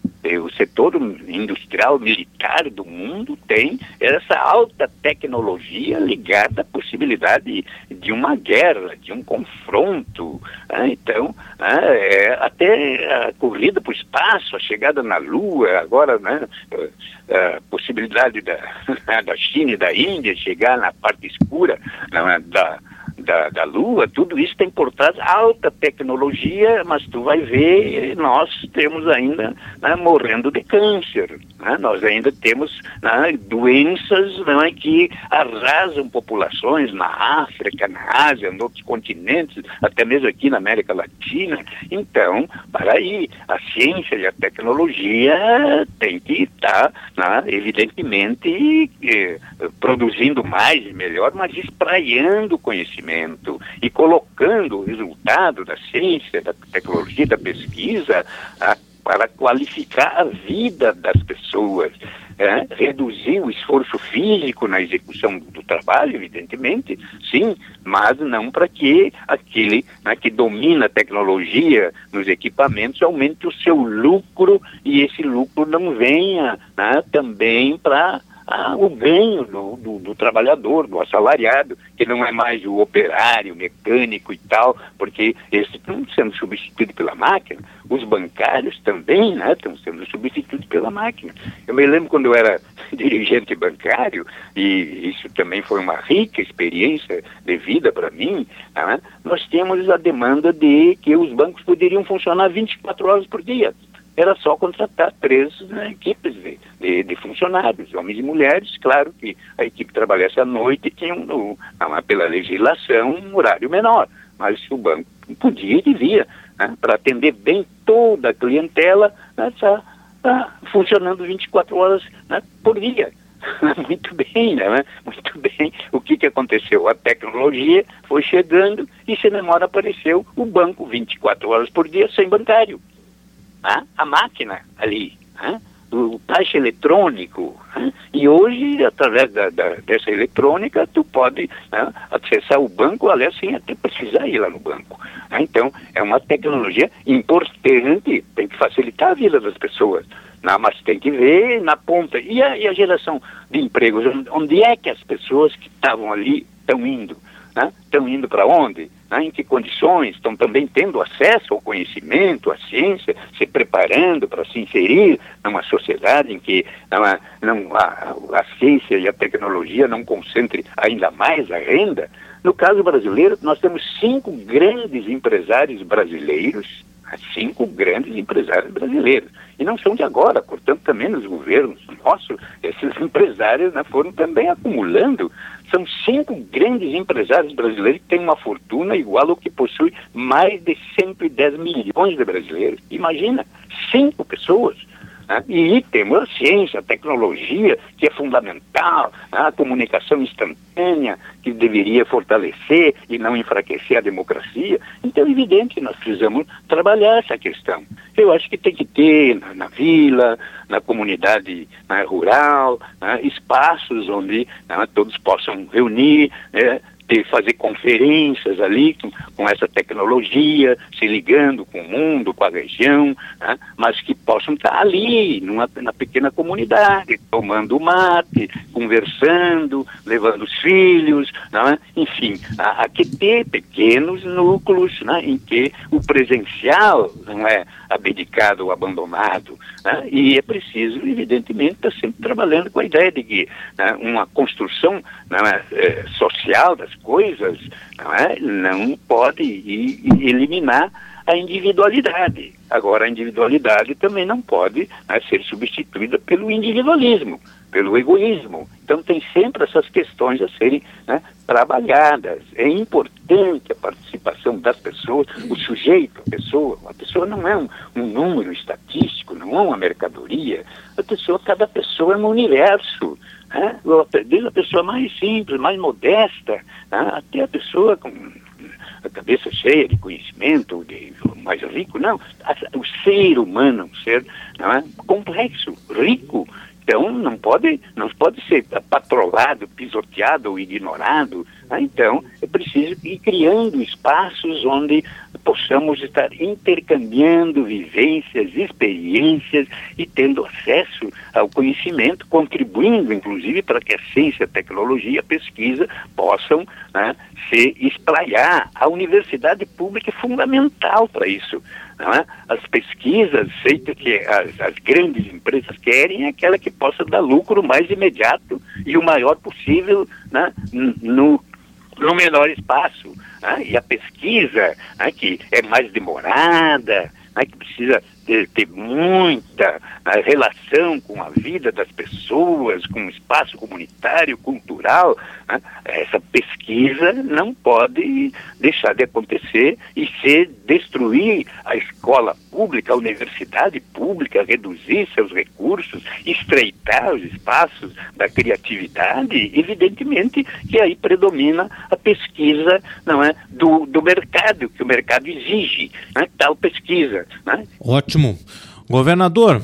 O setor industrial militar do mundo tem essa alta tecnologia ligada à possibilidade de uma guerra, de um confronto. Né? Então, né, é, até a corrida para o espaço, a chegada na Lua, agora né, a possibilidade da, da China e da Índia chegar na parte escura da, da, da Lua, tudo isso tem por trás alta tecnologia, mas tu vai ver, nós temos ainda né, morrendo de câncer, né? nós ainda temos né, doenças né, que arrasam populações na África, na Ásia, em outros continentes, até mesmo aqui na América Latina. Então, para aí, a ciência e a tecnologia tem que estar, né, evidentemente, eh, produzindo mais e melhor, mas espraiando conhecimento e colocando o resultado da ciência, da tecnologia, da pesquisa a, para qualificar a vida das pessoas, é, reduzir o esforço físico na execução do trabalho, evidentemente, sim, mas não para que aquele né, que domina a tecnologia nos equipamentos aumente o seu lucro e esse lucro não venha né, também para ah, o ganho do, do, do, trabalhador, do assalariado, que não é mais o operário, mecânico e tal, porque esse estão sendo substituído pela máquina. Os bancários também né, estão sendo substituídos pela máquina. Eu me lembro quando eu era dirigente bancário, e isso também foi uma rica experiência de vida para mim, né, nós tínhamos a demanda de que os bancos poderiam funcionar 24 horas por dia era só contratar três né, equipes de, de, de, funcionários, homens e mulheres. Claro que a equipe trabalhasse à noite e tinha, um, pela legislação, um horário menor, mas o banco podia e devia, né, para atender bem toda a clientela, né, tá, tá funcionando 24 horas né, por dia. Muito bem, né? Muito bem. O que, que aconteceu? A tecnologia foi chegando e se memória apareceu o banco 24 horas por dia sem bancário né? a máquina ali, né? O caixa eletrônico. Né? E hoje, através da, da, dessa eletrônica, tu pode né, acessar o banco, aliás, sem até precisar ir lá no banco. Né? Então, é uma tecnologia importante, tem que facilitar a vida das pessoas. Não, né? mas tem que ver na ponta. E a, e a geração de empregos? Onde é que as pessoas que estavam ali estão indo? Estão indo para onde? Né, em que condições estão também tendo acesso ao conhecimento, à ciência, se preparando para se inserir numa sociedade em que não, não, a, a ciência e a tecnologia não concentrem ainda mais a renda. No caso brasileiro, nós temos cinco grandes empresários brasileiros, cinco grandes empresários brasileiros. E não são de agora, portanto, também nos governos nossos, esses empresários né, foram também acumulando são cinco grandes empresários brasileiros que têm uma fortuna igual ao que possui mais de 110 milhões de brasileiros. Imagina, cinco pessoas. Né? E temos a ciência, a tecnologia, que é fundamental, né? a comunicação instantânea, que deveria fortalecer e não enfraquecer a democracia. Então, é evidente que nós precisamos trabalhar essa questão. Eu acho que tem que ter na, na vila, na comunidade na rural, né? espaços onde né, todos possam reunir, né? Ter, fazer conferências ali com, com, essa tecnologia, se ligando com o mundo, com a região, né? mas que possam estar ali, numa, na pequena comunidade, tomando mate, conversando, levando os filhos, né? enfim, há, há, que ter pequenos núcleos né? em que o presencial não é abdicado ou abandonado, né? e é preciso, evidentemente, estar sempre trabalhando com a ideia de que né, uma construção né, é, social das coisas não, é? não pode ir, eliminar a individualidade. Agora, a individualidade também não pode né, ser substituída pelo individualismo, pelo egoísmo. Então, tem sempre essas questões a serem né, trabalhadas. É importante a participação das pessoas, o sujeito, a pessoa. A pessoa não é um, um número estatístico, não é uma mercadoria. A pessoa, cada pessoa é um universo. Né? Desde a pessoa mais simples, mais modesta, né? até a pessoa com a cabeça cheia de conhecimento, de, mais rico, não. O ser humano é um ser não é? complexo, rico, então não pode, não pode ser patrolado, pisoteado ou ignorado. Né? Então é preciso ir criando espaços onde possamos estar intercambiando vivências, experiências e tendo acesso ao conhecimento, contribuindo inclusive para que a ciência, a tecnologia, a pesquisa possam né, se espraiar. A universidade pública é fundamental para isso. É? As pesquisas feitas que as, as, grandes empresas querem é aquela que possa dar lucro mais imediato e o maior possível né, no, no menor espaço. Né? E a pesquisa, né, que é mais demorada, né, que precisa ter, muita relação com a vida das pessoas, com o espaço comunitário, cultural, né, essa pesquisa não pode deixar de acontecer e se destruir a escola pública, a universidade pública, reduzir seus recursos, estreitar os espaços da criatividade, evidentemente que aí predomina a pesquisa não é, do, do mercado, que o mercado exige, né, tal pesquisa. Né? Ótimo. Governador,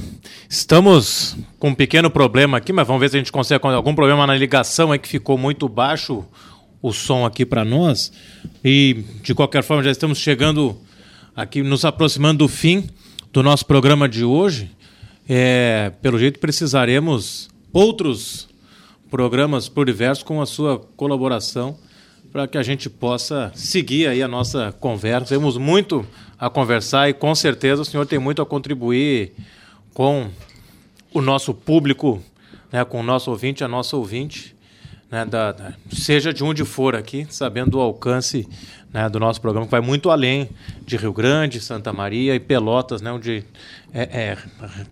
estamos com um pequeno problema aqui, mas vamos ver se a gente consegue algum problema na ligação aí que ficou muito baixo o som aqui para nós. E de qualquer forma já estamos chegando aqui, nos aproximando do fim do nosso programa de hoje. É, pelo jeito precisaremos outros programas pluriversos com a sua colaboração para que a gente possa seguir aí a nossa conversa. Temos muito a conversar e com certeza o senhor tem muito a contribuir com o nosso público, né, com o nosso ouvinte, a nossa ouvinte, né, da, da, seja de onde for aqui, sabendo do alcance né, do nosso programa, que vai muito além de Rio Grande, Santa Maria e Pelotas, né, onde é, é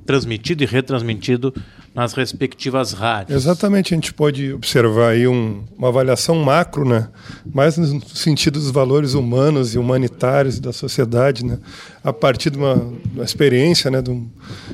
transmitido e retransmitido nas respectivas rádios. Exatamente, a gente pode observar aí um, uma avaliação macro, né? mais no sentido dos valores humanos e humanitários da sociedade, né? a partir de uma, uma experiência, né? de, um,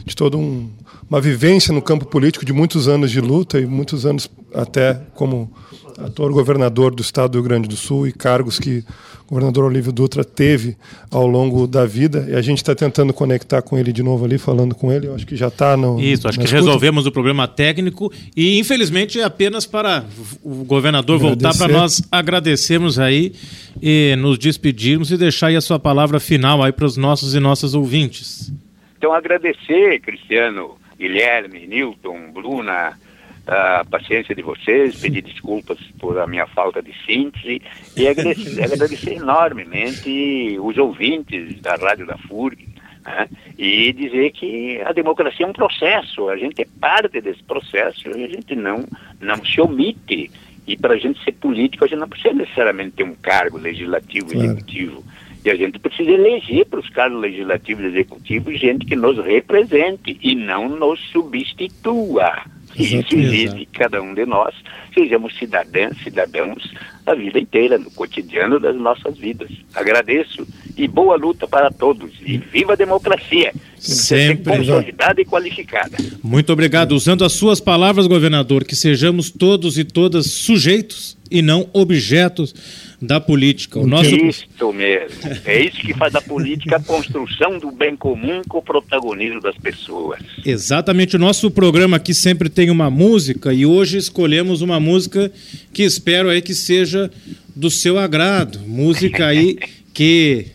de toda um, uma vivência no campo político de muitos anos de luta e muitos anos até como ator governador do estado do Rio Grande do Sul e cargos que governador Olívio Dutra teve ao longo da vida. E a gente está tentando conectar com ele de novo ali, falando com ele. Eu acho que já está no. Isso, acho que escuta. resolvemos o problema técnico e, infelizmente, é apenas para o governador Agradecer. voltar para nós agradecermos aí e nos despedirmos e deixar aí a sua palavra final aí para os nossos e nossas ouvintes. Então, agradecer, Cristiano, Guilherme, Newton, Bruna a paciência de vocês, pedir desculpas por a minha falta de síntese e agradecer, agradecer enormemente os ouvintes da Rádio da FURG né? e dizer que a democracia é um processo, a gente é parte desse processo e a gente não, não se omite. E para a gente ser político, a gente não precisa necessariamente ter um cargo legislativo e claro. executivo. E a gente precisa eleger para os cargos legislativos e executivos gente que nos represente e não nos substitua. Isso exige que cada um de nós sejamos cidadãs, cidadãos a vida inteira, no cotidiano das nossas vidas. Agradeço e boa luta para todos. E viva a democracia! Sempre consolidada e qualificada. Muito obrigado. Usando as suas palavras, governador, que sejamos todos e todas sujeitos e não objetos da política. O nosso... Isso mesmo. É isso que faz da política a construção do bem comum com o protagonismo das pessoas. Exatamente. O nosso programa aqui sempre tem uma música e hoje escolhemos uma música que espero aí que seja do seu agrado. Música aí que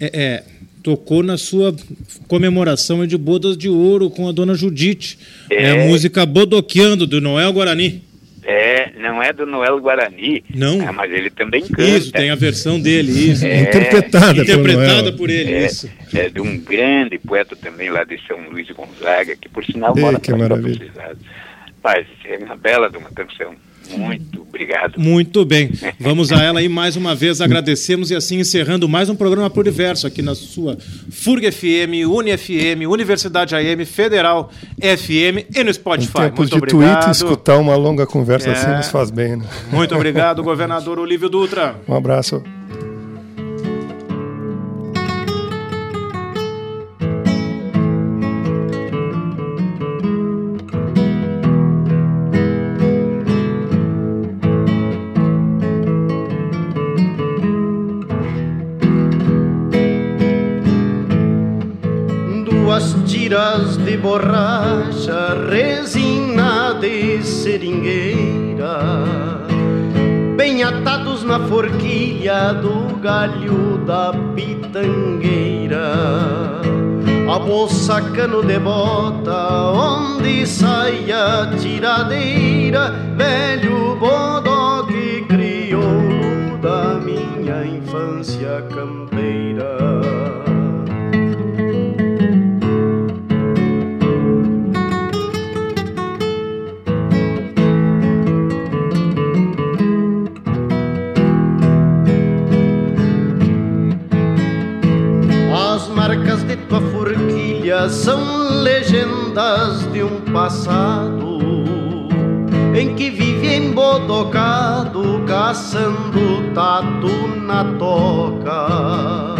é, é, tocou na sua comemoração de bodas de ouro com a dona Judite. É, é a música Bodoqueando, do Noel Guarani. É, não é do Noel Guarani. Não. É, mas ele também canta. Isso, tem a versão dele, isso. É, interpretada, interpretada por, por ele, é, isso. É de um grande poeta também lá de São Luís Gonzaga, que por sinal mora que maravilha. Mas é uma bela de uma canção. Muito obrigado. Muito bem. Vamos a ela aí mais uma vez. Agradecemos e assim encerrando mais um programa Pluriverso aqui na sua FURG FM, Uni FM, Universidade AM, Federal FM e no Spotify. Em tempos Muito de obrigado. tweet, escutar uma longa conversa assim é. assim nos faz bem. Né? Muito obrigado, governador Olívio Dutra. Um abraço. De borracha, resina de seringueira, bem atados na forquilha do galho da pitangueira. A moça cano de bota, onde sai a tiradeira, velho bodó que criou da minha infância campeira. São legendas de um passado em que vive embodocado, caçando tatu na toca,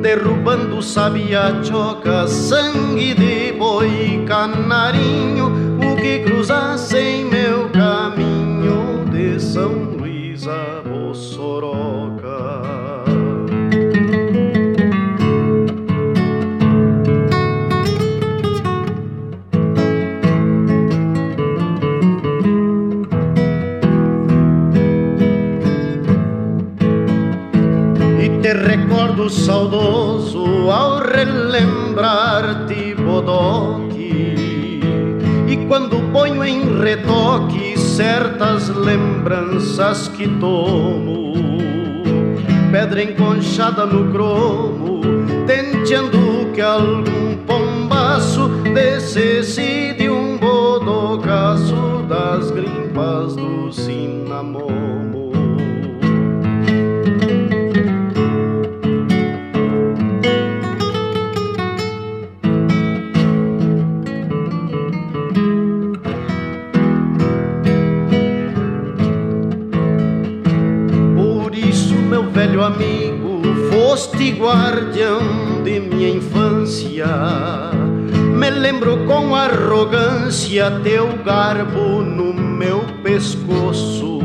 derrubando choca, sangue de boi, canarinho, o que cruzasse em meu caminho de São Luís a recordo saudoso ao relembrar-te, Bodoque. E quando ponho em retoque certas lembranças que tomo, pedra enconchada no cromo, tenteando que algum pombaço descesse de um bodocaço das grimpas do cinamomo. Foste guardião de minha infância. Me lembro com arrogância teu garbo no meu pescoço.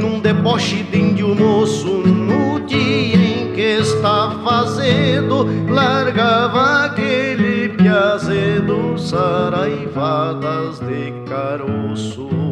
Num deboche de índio moço, no dia em que estava azedo, largava aquele piazedo, saraivadas de caroço.